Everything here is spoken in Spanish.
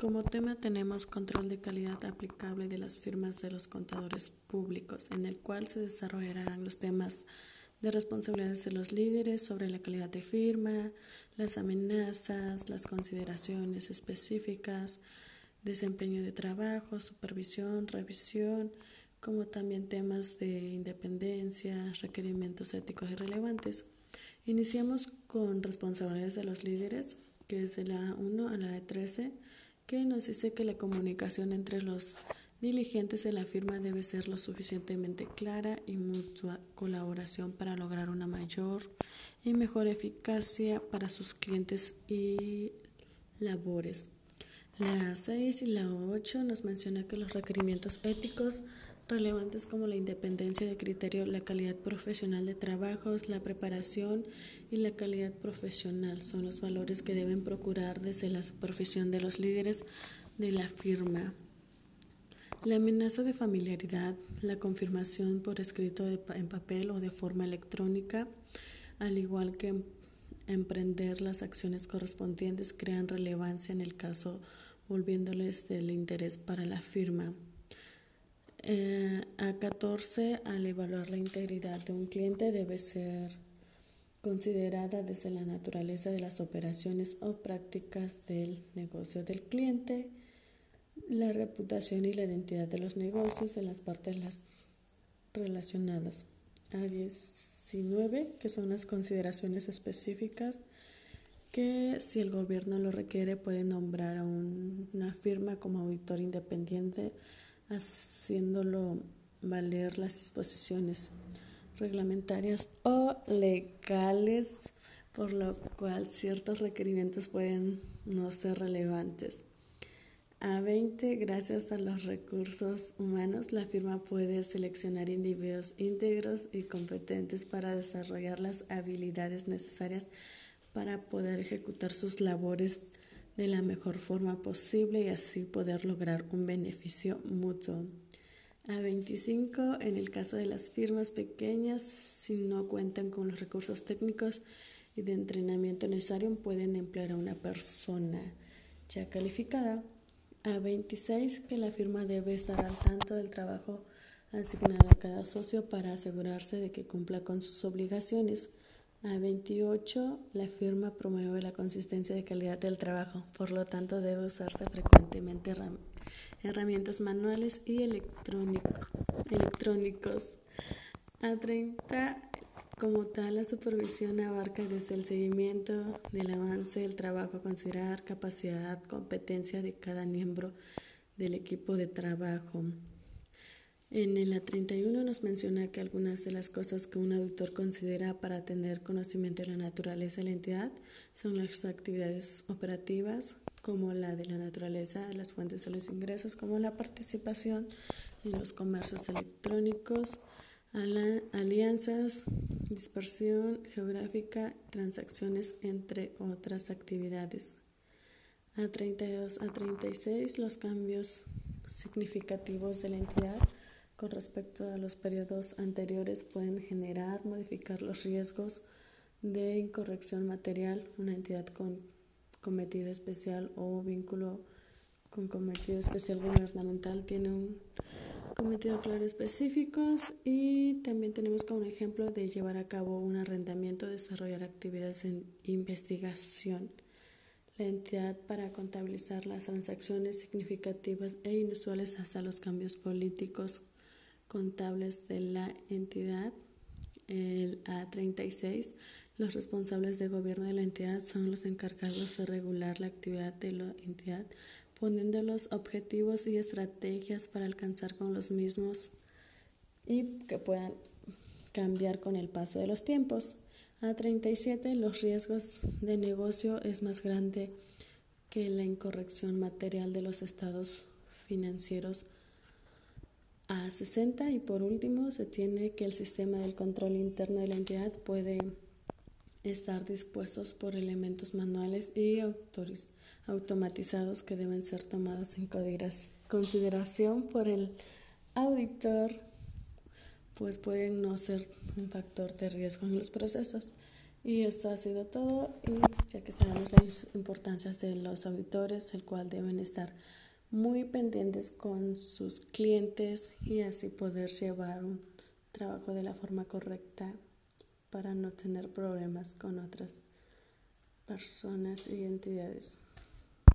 Como tema tenemos control de calidad aplicable de las firmas de los contadores públicos, en el cual se desarrollarán los temas de responsabilidades de los líderes sobre la calidad de firma, las amenazas, las consideraciones específicas, desempeño de trabajo, supervisión, revisión, como también temas de independencia, requerimientos éticos y relevantes. Iniciamos con responsabilidades de los líderes, que es de la 1 a la 13 que nos dice que la comunicación entre los diligentes de la firma debe ser lo suficientemente clara y mutua colaboración para lograr una mayor y mejor eficacia para sus clientes y labores. La 6 y la 8 nos menciona que los requerimientos éticos relevantes como la independencia de criterio, la calidad profesional de trabajos, la preparación y la calidad profesional son los valores que deben procurar desde la supervisión de los líderes de la firma. La amenaza de familiaridad, la confirmación por escrito en papel o de forma electrónica, al igual que emprender las acciones correspondientes, crean relevancia en el caso volviéndoles del interés para la firma. Eh, a 14, al evaluar la integridad de un cliente debe ser considerada desde la naturaleza de las operaciones o prácticas del negocio del cliente, la reputación y la identidad de los negocios de las partes relacionadas. A 19, que son las consideraciones específicas que si el gobierno lo requiere puede nombrar a una firma como auditor independiente haciéndolo valer las disposiciones reglamentarias o legales, por lo cual ciertos requerimientos pueden no ser relevantes. A 20, gracias a los recursos humanos, la firma puede seleccionar individuos íntegros y competentes para desarrollar las habilidades necesarias para poder ejecutar sus labores de la mejor forma posible y así poder lograr un beneficio mutuo. A 25, en el caso de las firmas pequeñas, si no cuentan con los recursos técnicos y de entrenamiento necesario, pueden emplear a una persona ya calificada. A 26, que la firma debe estar al tanto del trabajo asignado a cada socio para asegurarse de que cumpla con sus obligaciones. A 28, la firma promueve la consistencia de calidad del trabajo, por lo tanto debe usarse frecuentemente herramientas manuales y electrónicos. A 30, como tal, la supervisión abarca desde el seguimiento del avance del trabajo a considerar capacidad, competencia de cada miembro del equipo de trabajo. En el A31 nos menciona que algunas de las cosas que un auditor considera para tener conocimiento de la naturaleza de la entidad son las actividades operativas, como la de la naturaleza las fuentes de los ingresos, como la participación en los comercios electrónicos, alianzas, dispersión geográfica, transacciones, entre otras actividades. A32 a 36 los cambios significativos de la entidad con respecto a los periodos anteriores pueden generar, modificar los riesgos de incorrección material, una entidad con cometido especial o vínculo con cometido especial gubernamental tiene un cometido claro específicos y también tenemos como ejemplo de llevar a cabo un arrendamiento, desarrollar actividades en investigación. La entidad para contabilizar las transacciones significativas e inusuales hasta los cambios políticos contables de la entidad, el A36. Los responsables de gobierno de la entidad son los encargados de regular la actividad de la entidad, poniendo los objetivos y estrategias para alcanzar con los mismos y que puedan cambiar con el paso de los tiempos. A37, los riesgos de negocio es más grande que la incorrección material de los estados financieros a 60 y por último se tiene que el sistema del control interno de la entidad puede estar dispuestos por elementos manuales y automatizados que deben ser tomados en consideración por el auditor, pues pueden no ser un factor de riesgo en los procesos. Y esto ha sido todo y ya que sabemos las importancias de los auditores, el cual deben estar muy pendientes con sus clientes y así poder llevar un trabajo de la forma correcta para no tener problemas con otras personas y entidades.